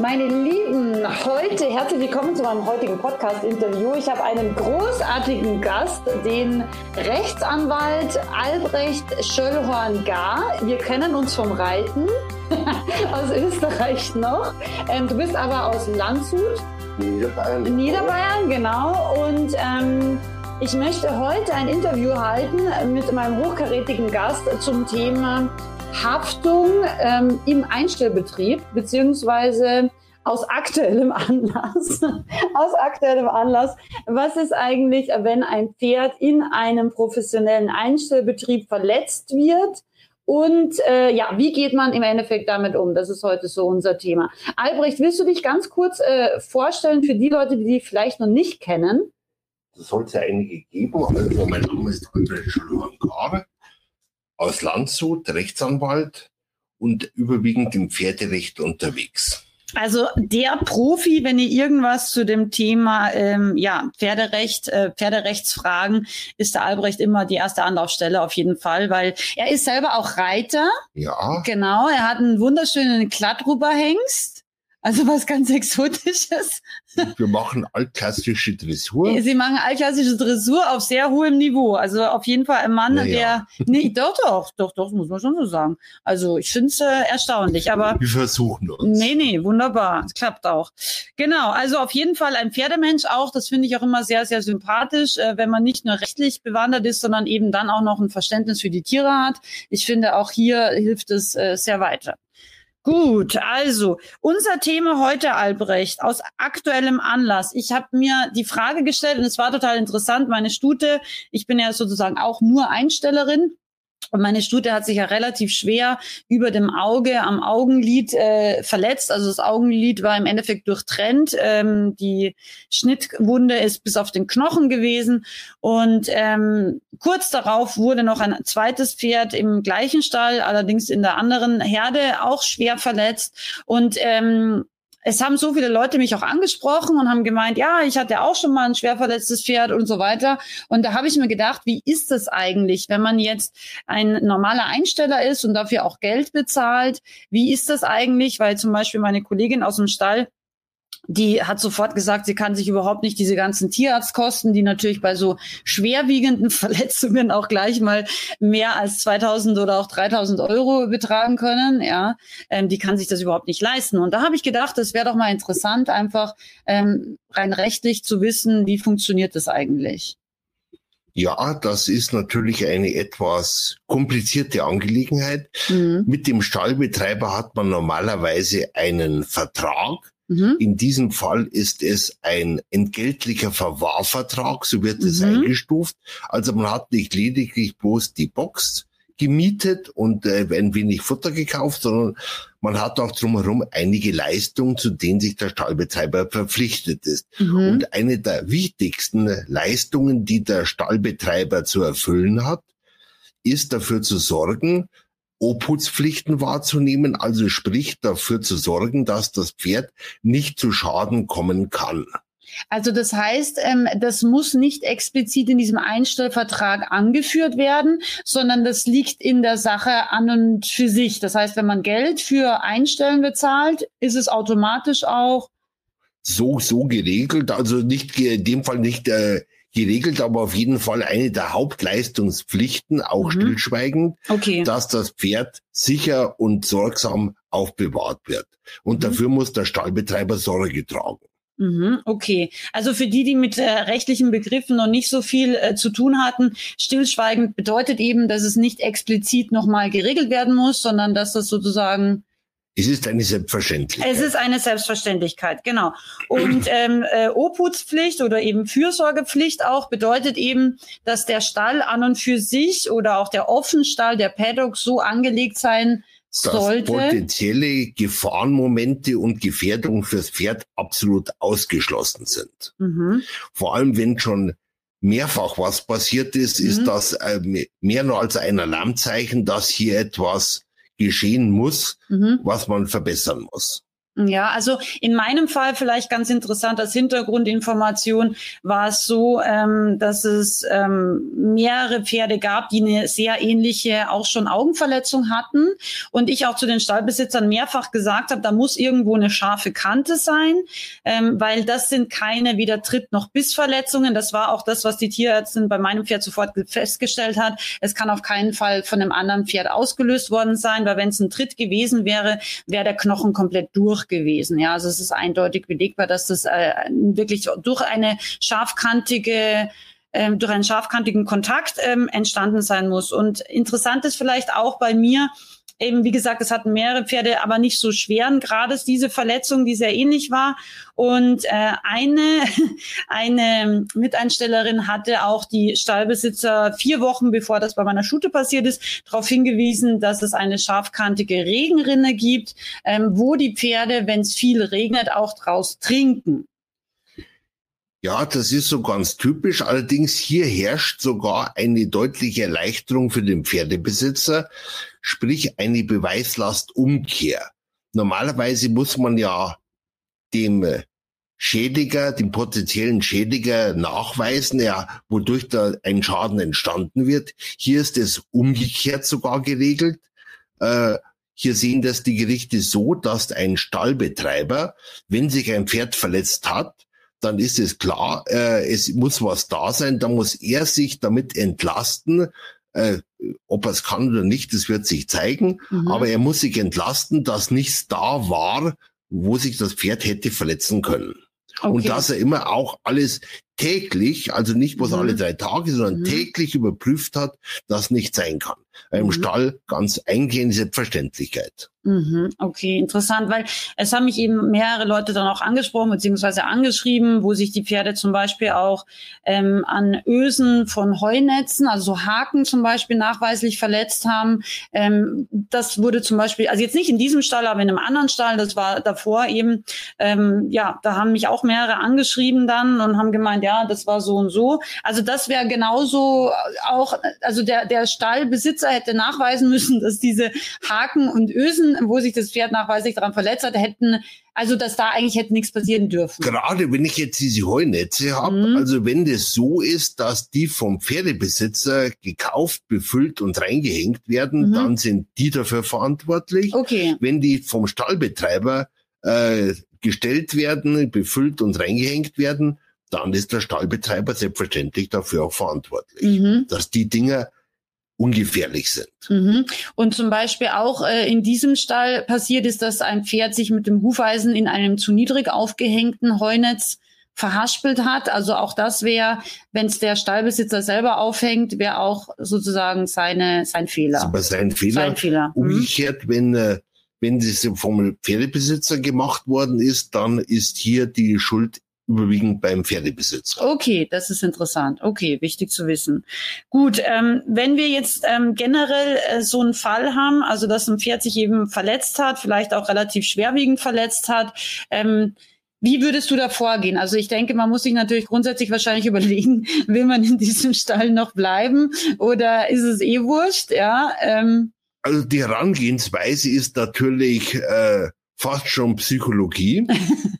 Meine Lieben, heute herzlich willkommen zu meinem heutigen Podcast-Interview. Ich habe einen großartigen Gast, den Rechtsanwalt Albrecht Schöllhorn-Gar. Wir kennen uns vom Reiten aus Österreich noch. Ähm, du bist aber aus Landshut. Niederbayern. Niederbayern, genau. Und ähm, ich möchte heute ein Interview halten mit meinem hochkarätigen Gast zum Thema Haftung ähm, im Einstellbetrieb, beziehungsweise aus aktuellem Anlass, aus aktuellem Anlass, was ist eigentlich, wenn ein Pferd in einem professionellen Einstellbetrieb verletzt wird? Und äh, ja, wie geht man im Endeffekt damit um? Das ist heute so unser Thema. Albrecht, willst du dich ganz kurz äh, vorstellen für die Leute, die dich vielleicht noch nicht kennen? Das soll es ja einige geben. Also mein Name ist Albrecht Schalohan-Kare aus Landshut, Rechtsanwalt und überwiegend im Pferderecht unterwegs. Also der Profi, wenn ihr irgendwas zu dem Thema ähm, ja, Pferderecht, äh, Pferderechtsfragen, ist der Albrecht immer die erste Anlaufstelle auf jeden Fall, weil er ist selber auch Reiter. Ja. Genau, er hat einen wunderschönen Glattruberhengst. Also was ganz Exotisches. Wir machen altklassische Dressur. Sie machen altklassische Dressur auf sehr hohem Niveau. Also auf jeden Fall ein Mann, Naja. der. Nee, doch, doch, doch, doch, muss man schon so sagen. Also ich finde es äh, erstaunlich. Aber Wir versuchen uns. Nee, nee, wunderbar. Es klappt auch. Genau, also auf jeden Fall ein Pferdemensch auch. Das finde ich auch immer sehr, sehr sympathisch, äh, wenn man nicht nur rechtlich bewandert ist, sondern eben dann auch noch ein Verständnis für die Tiere hat. Ich finde, auch hier hilft es äh, sehr weiter. Gut, also unser Thema heute, Albrecht, aus aktuellem Anlass. Ich habe mir die Frage gestellt und es war total interessant. Meine Stute, ich bin ja sozusagen auch nur Einstellerin. Und meine Stute hat sich ja relativ schwer über dem Auge am Augenlid äh, verletzt. Also das Augenlid war im Endeffekt durchtrennt. Ähm, die Schnittwunde ist bis auf den Knochen gewesen. Und ähm, kurz darauf wurde noch ein zweites Pferd im gleichen Stall, allerdings in der anderen Herde, auch schwer verletzt. Und ähm, es haben so viele Leute mich auch angesprochen und haben gemeint, ja, ich hatte auch schon mal ein schwer verletztes Pferd und so weiter. Und da habe ich mir gedacht, wie ist das eigentlich, wenn man jetzt ein normaler Einsteller ist und dafür auch Geld bezahlt? Wie ist das eigentlich? Weil zum Beispiel meine Kollegin aus dem Stall, die hat sofort gesagt, sie kann sich überhaupt nicht diese ganzen Tierarztkosten, die natürlich bei so schwerwiegenden Verletzungen auch gleich mal mehr als 2000 oder auch 3000 Euro betragen können, ja, ähm, die kann sich das überhaupt nicht leisten. Und da habe ich gedacht, es wäre doch mal interessant, einfach ähm, rein rechtlich zu wissen, wie funktioniert das eigentlich. Ja, das ist natürlich eine etwas komplizierte Angelegenheit. Mhm. Mit dem Stallbetreiber hat man normalerweise einen Vertrag. Mhm. In diesem Fall ist es ein entgeltlicher Verwahrvertrag, so wird es Mhm. eingestuft. Also man hat nicht lediglich bloß die Box gemietet und äh, ein wenig Futter gekauft, sondern man hat auch drumherum einige Leistungen, zu denen sich der Stallbetreiber verpflichtet ist. Mhm. Und eine der wichtigsten Leistungen, die der Stallbetreiber zu erfüllen hat, ist dafür zu sorgen, Obhutspflichten wahrzunehmen, also sprich dafür zu sorgen, dass das Pferd nicht zu Schaden kommen kann. Also das heißt, ähm, das muss nicht explizit in diesem Einstellvertrag angeführt werden, sondern das liegt in der Sache an und für sich. Das heißt, wenn man Geld für Einstellen bezahlt, ist es automatisch auch So, so geregelt, also nicht in dem Fall nicht äh, geregelt, aber auf jeden Fall eine der Hauptleistungspflichten, auch Mhm. stillschweigend, okay. dass das Pferd sicher und sorgsam aufbewahrt wird. Und Mhm. dafür muss der Stallbetreiber Sorge tragen. Mhm, okay. Also für die, die mit äh, rechtlichen Begriffen noch nicht so viel äh, zu tun hatten, stillschweigend bedeutet eben, dass es nicht explizit nochmal geregelt werden muss, sondern dass das sozusagen Es ist eine Selbstverständlichkeit. Es ist eine Selbstverständlichkeit, genau. Und ähm, äh, Obhutspflicht oder eben Fürsorgepflicht auch bedeutet eben, dass der Stall an und für sich oder auch der Offenstall, der Paddock so angelegt sein dass sollte. potenzielle Gefahrenmomente und Gefährdungen fürs Pferd absolut ausgeschlossen sind. Mhm. Vor allem, wenn schon mehrfach was passiert ist, mhm. ist das äh, mehr nur als ein Alarmzeichen, dass hier etwas geschehen muss, mhm. was man verbessern muss. Ja, also in meinem Fall vielleicht ganz interessant als Hintergrundinformation war es so, ähm, dass es ähm, mehrere Pferde gab, die eine sehr ähnliche auch schon Augenverletzung hatten und ich auch zu den Stallbesitzern mehrfach gesagt habe, da muss irgendwo eine scharfe Kante sein, ähm, weil das sind keine weder Tritt noch Bissverletzungen. Das war auch das, was die Tierärztin bei meinem Pferd sofort festgestellt hat. Es kann auf keinen Fall von einem anderen Pferd ausgelöst worden sein, weil wenn es ein Tritt gewesen wäre, wäre der Knochen komplett durch gewesen. Ja, also es ist eindeutig belegbar, dass das äh, wirklich durch eine scharfkantige ähm, durch einen scharfkantigen Kontakt ähm, entstanden sein muss. Und interessant ist vielleicht auch bei mir, eben, wie gesagt, es hatten mehrere Pferde, aber nicht so schweren Grades diese Verletzung, die sehr ähnlich war. Und äh, eine, eine Miteinstellerin hatte auch die Stallbesitzer vier Wochen, bevor das bei meiner Schute passiert ist, darauf hingewiesen, dass es eine scharfkantige Regenrinne gibt, ähm, wo die Pferde, wenn es viel regnet, auch draus trinken. Ja, das ist so ganz typisch. Allerdings hier herrscht sogar eine deutliche Erleichterung für den Pferdebesitzer, sprich eine Beweislastumkehr. Normalerweise muss man ja dem Schädiger, dem potenziellen Schädiger nachweisen, ja, wodurch da ein Schaden entstanden wird. Hier ist es umgekehrt sogar geregelt. Äh, hier sehen das die Gerichte so, dass ein Stallbetreiber, wenn sich ein Pferd verletzt hat, dann ist es klar, äh, es muss was da sein, dann muss er sich damit entlasten, äh, ob er es kann oder nicht, das wird sich zeigen, mhm. aber er muss sich entlasten, dass nichts da war, wo sich das Pferd hätte verletzen können. Okay. Und dass er immer auch alles täglich, also nicht bloß mhm. alle drei Tage, sondern mhm. täglich überprüft hat, dass nicht sein kann. Im mhm. Stall ganz eingehende Selbstverständlichkeit. Mhm, okay, interessant, weil es haben mich eben mehrere Leute dann auch angesprochen beziehungsweise angeschrieben, wo sich die Pferde zum Beispiel auch ähm, an Ösen von Heunetzen, also so Haken zum Beispiel nachweislich verletzt haben. Ähm, das wurde zum Beispiel, also jetzt nicht in diesem Stall, aber in einem anderen Stall, das war davor eben, ähm, ja, da haben mich auch mehrere angeschrieben dann und haben gemeint, ja, das war so und so. Also das wäre genauso auch, also der, der Stallbesitzer hätte nachweisen müssen, dass diese Haken und Ösen wo sich das Pferd nachweislich daran verletzt hat, hätten, also dass da eigentlich hätte nichts passieren dürfen. Gerade wenn ich jetzt diese Heunetze habe, mhm. also wenn das so ist, dass die vom Pferdebesitzer gekauft, befüllt und reingehängt werden, mhm. dann sind die dafür verantwortlich. Okay. Wenn die vom Stallbetreiber äh, gestellt werden, befüllt und reingehängt werden, dann ist der Stallbetreiber selbstverständlich dafür auch verantwortlich, mhm. dass die Dinger ungefährlich sind. Mhm. Und zum Beispiel auch äh, in diesem Stall passiert ist, dass ein Pferd sich mit dem Hufeisen in einem zu niedrig aufgehängten Heunetz verhaspelt hat. Also auch das wäre, wenn es der Stallbesitzer selber aufhängt, wäre auch sozusagen seine sein Fehler. Aber sein Fehler. Sein Fehler. Mhm. Umgekehrt, wenn äh, wenn das vom Pferdebesitzer gemacht worden ist, dann ist hier die Schuld überwiegend beim Pferdebesitzer. Okay, das ist interessant. Okay, wichtig zu wissen. Gut, ähm, wenn wir jetzt ähm, generell äh, so einen Fall haben, also dass ein Pferd sich eben verletzt hat, vielleicht auch relativ schwerwiegend verletzt hat, ähm, wie würdest du da vorgehen? Also ich denke, man muss sich natürlich grundsätzlich wahrscheinlich überlegen, will man in diesem Stall noch bleiben oder ist es eh wurscht? Ja. Ähm. Also die Herangehensweise ist natürlich äh, fast schon Psychologie.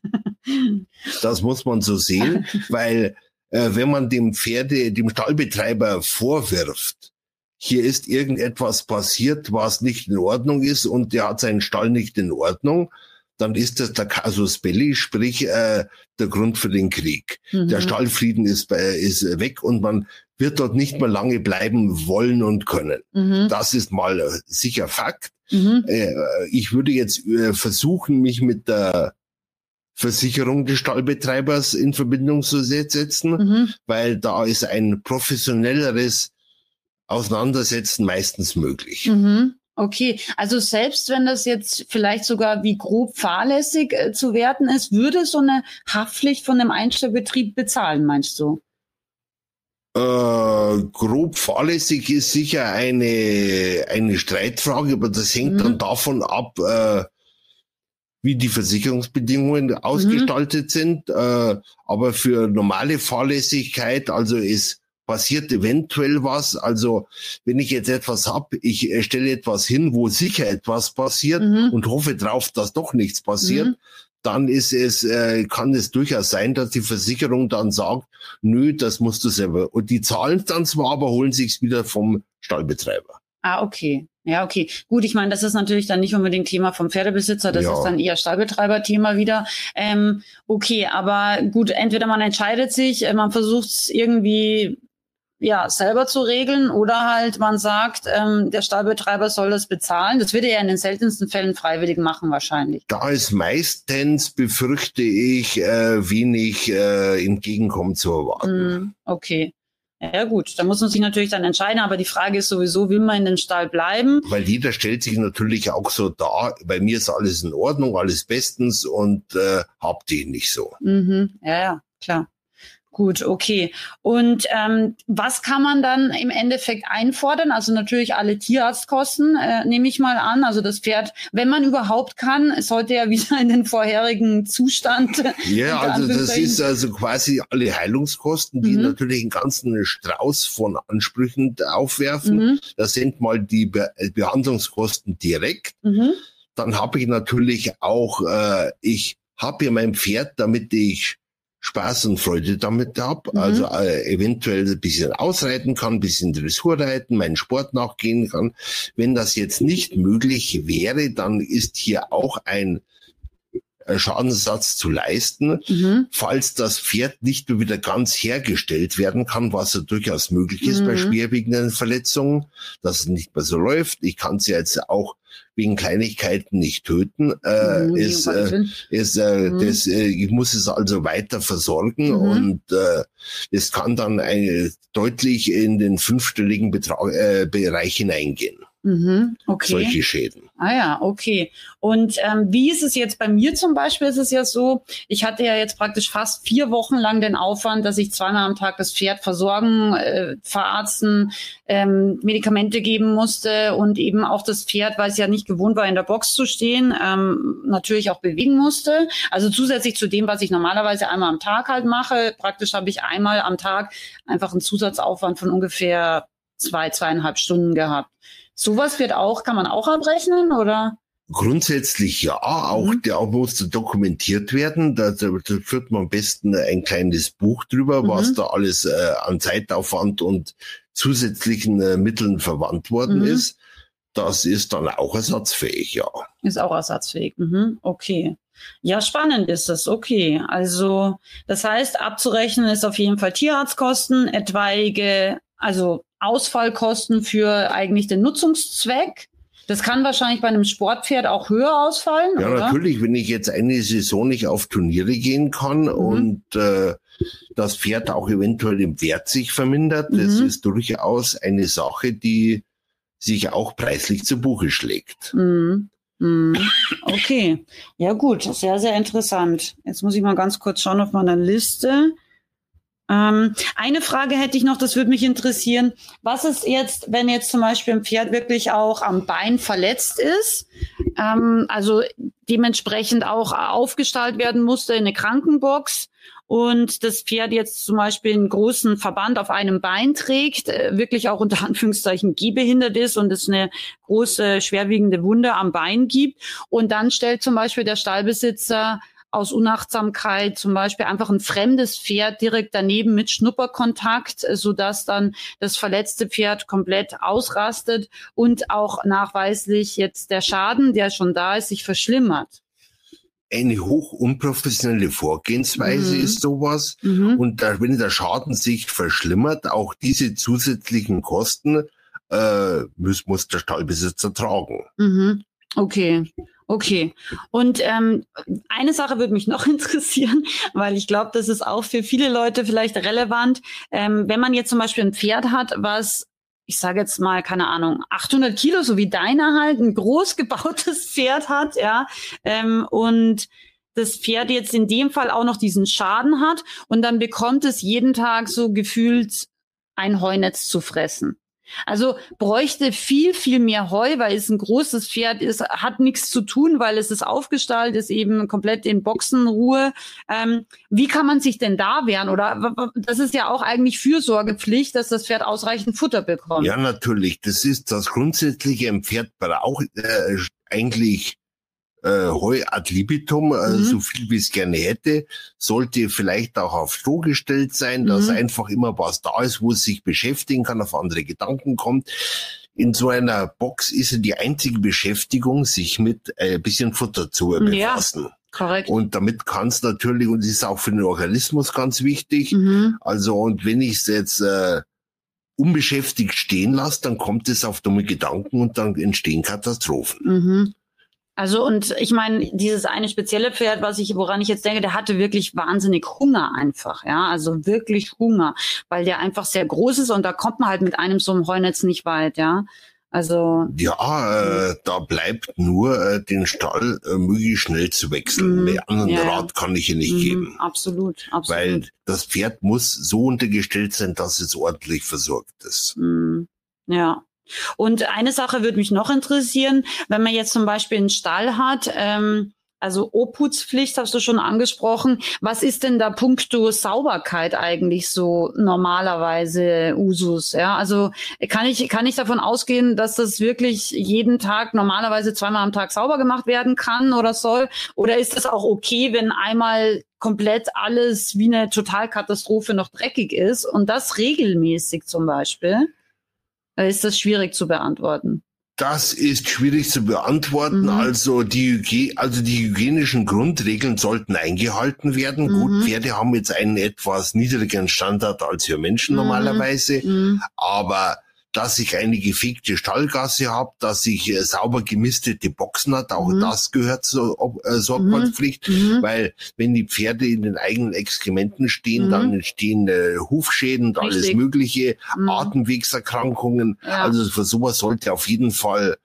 Das muss man so sehen, weil äh, wenn man dem Pferde, dem Stallbetreiber vorwirft, hier ist irgendetwas passiert, was nicht in Ordnung ist und der hat seinen Stall nicht in Ordnung, dann ist das der Casus Belli, sprich äh, der Grund für den Krieg. Mhm. Der Stallfrieden ist, äh, ist weg und man wird dort nicht mehr lange bleiben wollen und können. Mhm. Das ist mal äh, sicher Fakt. Mhm. Äh, ich würde jetzt äh, versuchen, mich mit der Versicherung des Stallbetreibers in Verbindung zu setzen, mhm. weil da ist ein professionelleres Auseinandersetzen meistens möglich. Mhm. Okay, also selbst wenn das jetzt vielleicht sogar wie grob fahrlässig äh, zu werten ist, würde so eine Haftpflicht von einem Einstellbetrieb bezahlen, meinst du? Äh, grob fahrlässig ist sicher eine, eine Streitfrage, aber das hängt mhm. dann davon ab, äh, wie die Versicherungsbedingungen mhm. ausgestaltet sind. Äh, aber für normale Fahrlässigkeit, also es passiert eventuell was. Also wenn ich jetzt etwas hab, ich stelle etwas hin, wo sicher etwas passiert mhm. und hoffe drauf, dass doch nichts passiert, mhm. dann ist es, äh, kann es durchaus sein, dass die Versicherung dann sagt, nö, das musst du selber. Und die zahlen dann zwar, aber holen sich's wieder vom Stallbetreiber. Ah, okay. Ja, okay. Gut, ich meine, das ist natürlich dann nicht unbedingt Thema vom Pferdebesitzer, das ja. ist dann eher Stallbetreiber-Thema wieder. Ähm, okay, aber gut, entweder man entscheidet sich, äh, man versucht es irgendwie ja, selber zu regeln oder halt man sagt, ähm, der Stallbetreiber soll das bezahlen. Das würde er in den seltensten Fällen freiwillig machen wahrscheinlich. Da ist meistens, befürchte ich, äh, wenig äh, Entgegenkommen zu erwarten. Mm, okay. Ja gut, da muss man sich natürlich dann entscheiden, aber die Frage ist sowieso, will man in den Stall bleiben? Weil jeder stellt sich natürlich auch so da, bei mir ist alles in Ordnung, alles bestens und äh, habt ihr nicht so. Mhm. Ja, ja, klar. Gut, okay. Und ähm, was kann man dann im Endeffekt einfordern? Also natürlich alle Tierarztkosten, äh, nehme ich mal an. Also das Pferd, wenn man überhaupt kann, sollte ja wieder in den vorherigen Zustand. Ja, also das ist also quasi alle Heilungskosten, die mhm. natürlich einen ganzen Strauß von Ansprüchen aufwerfen. Mhm. Das sind mal die Be Behandlungskosten direkt. Mhm. Dann habe ich natürlich auch, äh, ich habe ja mein Pferd, damit ich Spaß und Freude damit habe, mhm. also äh, eventuell ein bisschen ausreiten kann, ein bisschen Dressur reiten, meinen Sport nachgehen kann. Wenn das jetzt nicht möglich wäre, dann ist hier auch ein äh, Schadensersatz zu leisten, mhm. falls das Pferd nicht nur wieder ganz hergestellt werden kann, was ja durchaus möglich ist mhm. bei schwerwiegenden Verletzungen, dass es nicht mehr so läuft. Ich kann es ja jetzt auch wegen Kleinigkeiten nicht töten. Äh, mhm, ist, äh, ist, äh, mhm. das, äh, ich muss es also weiter versorgen mhm. und äh, es kann dann eine, deutlich in den fünfstelligen Betrag, äh, Bereich hineingehen. Mhm, okay. Solche Schäden. Ah ja, okay. Und ähm, wie ist es jetzt bei mir zum Beispiel? Ist es ja so, ich hatte ja jetzt praktisch fast vier Wochen lang den Aufwand, dass ich zweimal am Tag das Pferd versorgen, äh, verarzten, ähm, Medikamente geben musste und eben auch das Pferd, weil es ja nicht gewohnt war, in der Box zu stehen, ähm, natürlich auch bewegen musste. Also zusätzlich zu dem, was ich normalerweise einmal am Tag halt mache, praktisch habe ich einmal am Tag einfach einen Zusatzaufwand von ungefähr zwei, zweieinhalb Stunden gehabt. Sowas wird auch, kann man auch abrechnen oder? Grundsätzlich ja, auch mhm. der muss dokumentiert werden. Da, da, da, führt man am besten ein kleines Buch drüber, mhm. was da alles äh, an Zeitaufwand und zusätzlichen äh, Mitteln verwandt worden mhm. ist. Das ist dann auch ersatzfähig, ja. Ist auch ersatzfähig. Mhm. Okay. Ja, spannend ist das. Okay. Also, das heißt, abzurechnen ist auf jeden Fall Tierarztkosten, etwaige, also Ausfallkosten für eigentlich den Nutzungszweck. Das kann wahrscheinlich bei einem Sportpferd auch höher ausfallen. Ja, oder? natürlich, wenn ich jetzt eine Saison nicht auf Turniere gehen kann mhm. und äh, das Pferd auch eventuell im Wert sich vermindert, mhm. das ist durchaus eine Sache, die sich auch preislich zu Buche schlägt. Mhm. mhm. Okay, ja gut, sehr, sehr interessant. Jetzt muss ich mal ganz kurz schauen auf meiner Liste. Ähm, eine Frage hätte ich noch, das würde mich interessieren. Was ist jetzt, wenn jetzt zum Beispiel ein Pferd wirklich auch am Bein verletzt ist, ähm, also dementsprechend auch aufgestaltet werden musste in eine Krankenbox und das Pferd jetzt zum Beispiel einen großen Verband auf einem Bein trägt, äh, wirklich auch unter Anführungszeichen gehbehindert ist und es eine große, schwerwiegende Wunde am Bein gibt. Und dann stellt zum Beispiel der Stallbesitzer aus Unachtsamkeit zum Beispiel einfach ein fremdes Pferd direkt daneben mit Schnupperkontakt, äh, sodass dann das verletzte Pferd komplett ausrastet und auch nachweislich jetzt der Schaden, der schon da ist, sich verschlimmert eine hoch unprofessionelle Vorgehensweise mhm. ist sowas. Mhm. Und da, wenn der Schaden sich verschlimmert, auch diese zusätzlichen Kosten äh, muss, muss der Stallbesitzer tragen. Mhm. Okay. Okay. Und ähm, eine Sache würde mich noch interessieren, weil ich glaube, das ist auch für viele Leute vielleicht relevant. Ähm, wenn man jetzt zum Beispiel ein Pferd hat, was ich sage jetzt mal, keine Ahnung, 800 Kilo, so wie deiner halt, ein groß gebautes Pferd hat, ja, ähm, und das Pferd jetzt in dem Fall auch noch diesen Schaden hat und dann bekommt es jeden Tag so gefühlt ein Heunetz zu fressen. Also bräuchte viel, viel mehr Heu, weil es ein großes Pferd ist, hat nichts zu tun, weil es ist aufgestallt, ist eben komplett in Boxenruhe. Ähm, wie kann man sich denn da wehren? Oder das ist ja auch eigentlich Fürsorgepflicht, dass das Pferd ausreichend Futter bekommt. Ja, natürlich. Das ist das Grundsätzliche. Ein Pferd braucht äh, eigentlich äh, Heu ad libitum, äh, mhm. so viel wie es gerne hätte, sollte vielleicht auch auf Stroh gestellt sein, dass mhm. einfach immer was da ist, wo es sich beschäftigen kann, auf andere Gedanken kommt. In so einer Box ist ja die einzige Beschäftigung, sich mit äh, ein bisschen Futter zu befassen. Ja. Korrekt. Und damit kann es natürlich, und ist auch für den Organismus ganz wichtig, mhm. also und wenn ich es jetzt äh, unbeschäftigt stehen lasse, dann kommt es auf dumme Gedanken und dann entstehen Katastrophen. Mhm. Also und ich meine, dieses eine spezielle Pferd, was ich, woran ich jetzt denke, der hatte wirklich wahnsinnig Hunger einfach, ja, also wirklich Hunger, weil der einfach sehr groß ist und da kommt man halt mit einem so einem Heunetz nicht weit, ja. Also ja, äh, da bleibt nur äh, den Stall äh, möglichst schnell zu wechseln. Mm, Den anderen ja, Rat kann ich hier nicht mm, geben. Absolut, absolut. Weil das Pferd muss so untergestellt sein, dass es ordentlich versorgt ist. Mm, ja. Und eine Sache würde mich noch interessieren, wenn man jetzt zum Beispiel einen Stall hat, ähm, also Obhutspflicht hast du schon angesprochen. Was ist denn da puncto Sauberkeit eigentlich so normalerweise Usus? Ja, also kann ich, kann ich davon ausgehen, dass das wirklich jeden Tag normalerweise zweimal am Tag sauber gemacht werden kann oder soll? Oder ist das auch okay, wenn einmal komplett alles wie eine Totalkatastrophe noch dreckig ist und das regelmäßig zum Beispiel? Ist das schwierig zu beantworten? Das ist schwierig zu beantworten. Mhm. Also die, also die hygienischen Grundregeln sollten eingehalten werden. Mhm. Gut, Pferde haben jetzt einen etwas niedrigeren Standard als wir Menschen mhm. normalerweise, mhm. aber dass ich eine gefegte Stallgasse habe, dass ich äh, sauber gemistete Boxen hat, auch mhm. das gehört zur äh, Sorgfaltspflicht, mhm. mhm. weil wenn die Pferde in den eigenen Exkrementen stehen, mhm. dann entstehen äh, Hufschäden und Richtig. alles mögliche, mhm. Atemwegserkrankungen. Ja. Also für sowas sollte auf jeden Fall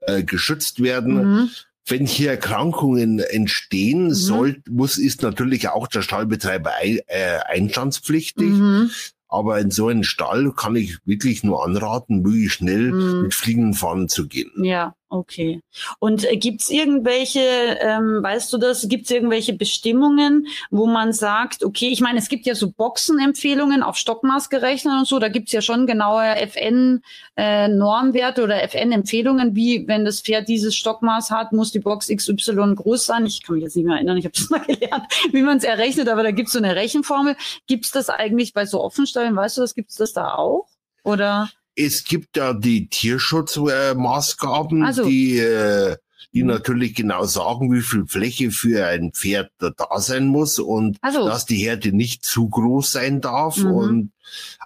äh, geschützt werden. Mhm. Wenn hier Erkrankungen entstehen, mhm. soll, muss, ist natürlich auch der Stallbetreiber ein, äh, einstandspflichtig. Mhm. Aber in so einen Stall kann ich wirklich nur anraten, möglichst schnell mm. mit fliegenden Fahnen zu gehen. Ja, Okay. Und äh, gibt's irgendwelche, ähm, weißt du das, gibt's irgendwelche Bestimmungen, wo man sagt, okay, ich meine, es gibt ja so Boxenempfehlungen auf Stockmaß gerechnet und so, da gibt's ja schon genaue FN-Normwerte äh, oder FN-Empfehlungen, wie wenn das Pferd dieses Stockmaß hat, muss die Box XY groß sein. Ich kann mich jetzt nicht mehr erinnern, ich habe das mal gelernt, wie man es errechnet, aber da gibt's so eine Rechenformel. Gibt's das eigentlich bei so Offenstellen, weißt du das, gibt's das da auch? Oder? Es gibt ja die Tierschutzmaßgaben, also. die, äh, die natürlich genau sagen, wie viel Fläche für ein Pferd da, sein muss und also. dass die Herde nicht zu groß sein darf. Mhm. Und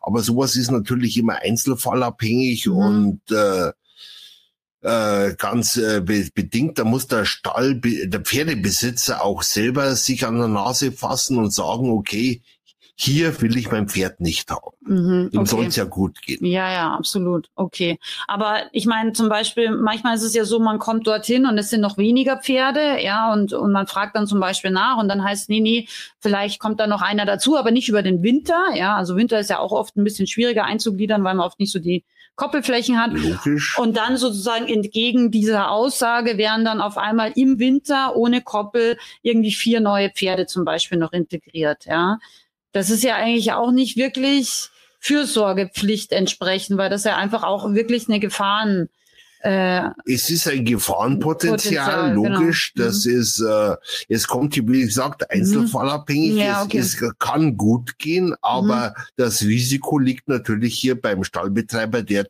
aber sowas ist natürlich immer einzelfallabhängig mhm. und äh, äh, ganz äh, bedingt, da muss der Stall, der Pferdebesitzer auch selber sich an der Nase fassen und sagen, okay, hier will ich mein Pferd nicht haben. Mhm, Ihm okay. soll es ja gut gehen. Ja, ja, absolut. Okay. Aber ich meine zum Beispiel, manchmal ist es ja so, man kommt dorthin und es sind noch weniger Pferde, ja, und, und man fragt dann zum Beispiel nach und dann heißt, nee, nee, vielleicht kommt da noch einer dazu, aber nicht über den Winter, ja. Also Winter ist ja auch oft ein bisschen schwieriger einzugliedern, weil man oft nicht so die Koppelflächen hat. Logisch. Und dann sozusagen entgegen dieser Aussage wären dann auf einmal im Winter ohne Koppel irgendwie vier neue Pferde zum Beispiel noch integriert, ja. Das ist ja eigentlich auch nicht wirklich Fürsorgepflicht entsprechen, weil das ja einfach auch wirklich eine Gefahren äh, es ist ein Gefahrenpotenzial, Potenzial, genau. logisch. Genau. Das mhm. ist, äh, es kommt, wie gesagt, mhm. einzelfallabhängig. Ja, okay. es, es, kann gut gehen, aber mhm. das Risiko liegt natürlich hier beim Stallbetreiber, der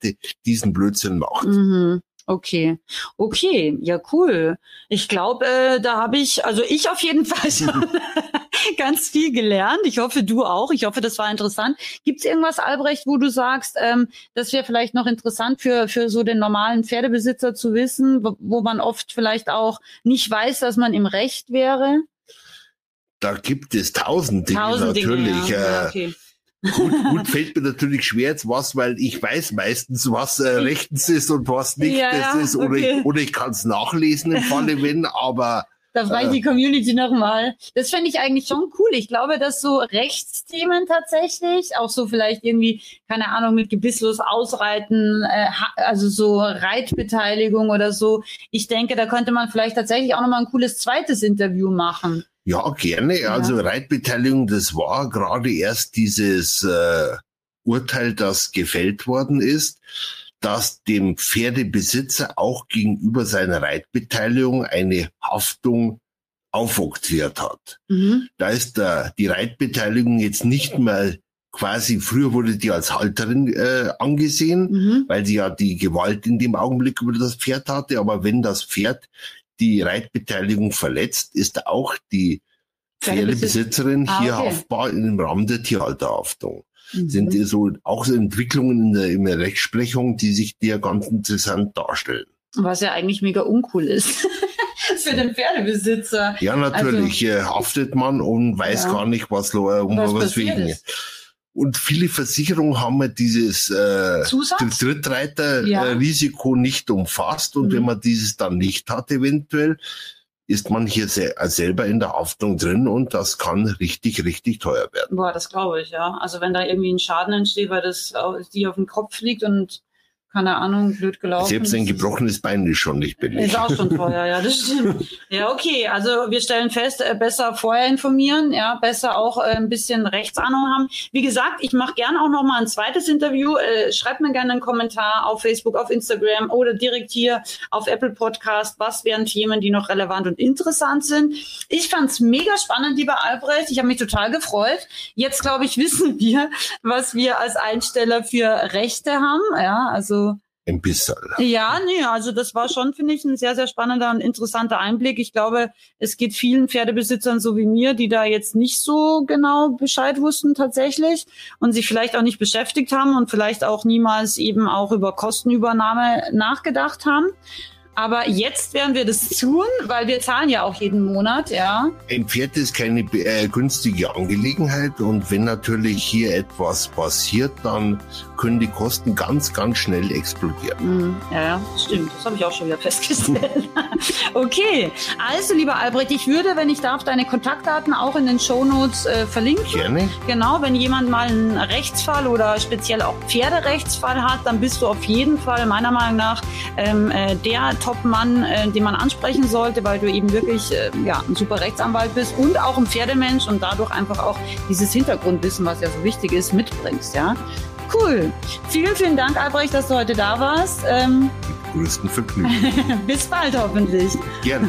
diesen Blödsinn macht. Mhm. Okay, okay, ja cool. Ich glaube, äh, da habe ich, also ich auf jeden Fall schon ganz viel gelernt. Ich hoffe, du auch. Ich hoffe, das war interessant. Gibt es irgendwas, Albrecht, wo du sagst, ähm, das wäre vielleicht noch interessant für für so den normalen Pferdebesitzer zu wissen, wo, wo man oft vielleicht auch nicht weiß, dass man im Recht wäre? Da gibt es tausend Dinge tausend natürlich. Dinge, ja. Äh, ja, okay. Gut, gut fällt mir natürlich schwer jetzt was, weil ich weiß meistens, was äh, rechtens ist und was nicht ja, das ist. Oder okay. ich, oder ich kann es nachlesen im Falle wenn, aber Da frage ich die Community nochmal. Das fände ich eigentlich schon cool. Ich glaube, dass so Rechtsthemen tatsächlich, auch so vielleicht irgendwie, keine Ahnung, mit gebisslos ausreiten, äh, also so Reitbeteiligung oder so. Ich denke, da könnte man vielleicht tatsächlich auch nochmal ein cooles zweites Interview machen. Ja, gerne. Ja. Also Reitbeteiligung, das war gerade erst dieses äh, Urteil, das gefällt worden ist dass dem Pferdebesitzer auch gegenüber seiner Reitbeteiligung eine Haftung aufoktroyiert hat. Mhm. Da ist der, die Reitbeteiligung jetzt nicht mehr quasi, früher wurde die als Halterin äh, angesehen, mhm. weil sie ja die Gewalt in dem Augenblick über das Pferd hatte. Aber wenn das Pferd die Reitbeteiligung verletzt, ist auch die Pferdebesitzerin ah, hier okay. haftbar im Rahmen der Tierhalterhaftung mhm. sind so auch so Entwicklungen in der, in der Rechtsprechung, die sich dir ganz interessant darstellen. Was ja eigentlich mega uncool ist. für den Pferdebesitzer. Ja, natürlich. Also, haftet man und weiß ja. gar nicht, was, um was, was wegen. Ist. Und viele Versicherungen haben ja dieses äh, Drittreiterrisiko ja. nicht umfasst. Und mhm. wenn man dieses dann nicht hat, eventuell, ist man hier se selber in der Haftung drin und das kann richtig, richtig teuer werden. Boah, das glaube ich, ja. Also wenn da irgendwie ein Schaden entsteht, weil das die auf den Kopf liegt und keine Ahnung, blöd gelaufen. Selbst ein gebrochenes Bein ist schon nicht billig. Ist auch schon teuer, ja, das stimmt. Ja, okay, also wir stellen fest, äh, besser vorher informieren, ja, besser auch äh, ein bisschen Rechtsahnung haben. Wie gesagt, ich mache gerne auch noch mal ein zweites Interview. Äh, schreibt mir gerne einen Kommentar auf Facebook, auf Instagram oder direkt hier auf Apple Podcast. Was wären Themen, die noch relevant und interessant sind? Ich fand's mega spannend, lieber Albrecht. Ich habe mich total gefreut. Jetzt, glaube ich, wissen wir, was wir als Einsteller für Rechte haben. Ja, also ein bisschen. Ja, nee, also das war schon, finde ich, ein sehr, sehr spannender und interessanter Einblick. Ich glaube, es geht vielen Pferdebesitzern so wie mir, die da jetzt nicht so genau Bescheid wussten tatsächlich und sich vielleicht auch nicht beschäftigt haben und vielleicht auch niemals eben auch über Kostenübernahme nachgedacht haben. Aber jetzt werden wir das tun, weil wir zahlen ja auch jeden Monat, ja. Ein Pferd ist keine äh, günstige Angelegenheit und wenn natürlich hier etwas passiert, dann können die Kosten ganz, ganz schnell explodieren. Mm, ja, ja, stimmt. Das habe ich auch schon wieder festgestellt. okay, also lieber Albrecht, ich würde, wenn ich darf, deine Kontaktdaten auch in den Shownotes äh, verlinken. Gerne. Genau, wenn jemand mal einen Rechtsfall oder speziell auch Pferderechtsfall hat, dann bist du auf jeden Fall meiner Meinung nach ähm, äh, der Top-Mann, äh, den man ansprechen sollte, weil du eben wirklich äh, ja, ein super Rechtsanwalt bist und auch ein Pferdemensch und dadurch einfach auch dieses Hintergrundwissen, was ja so wichtig ist, mitbringst. Ja? Cool. Vielen, vielen Dank, Albrecht, dass du heute da warst. Ähm, größten Vergnügen. Bis bald hoffentlich. Gerne.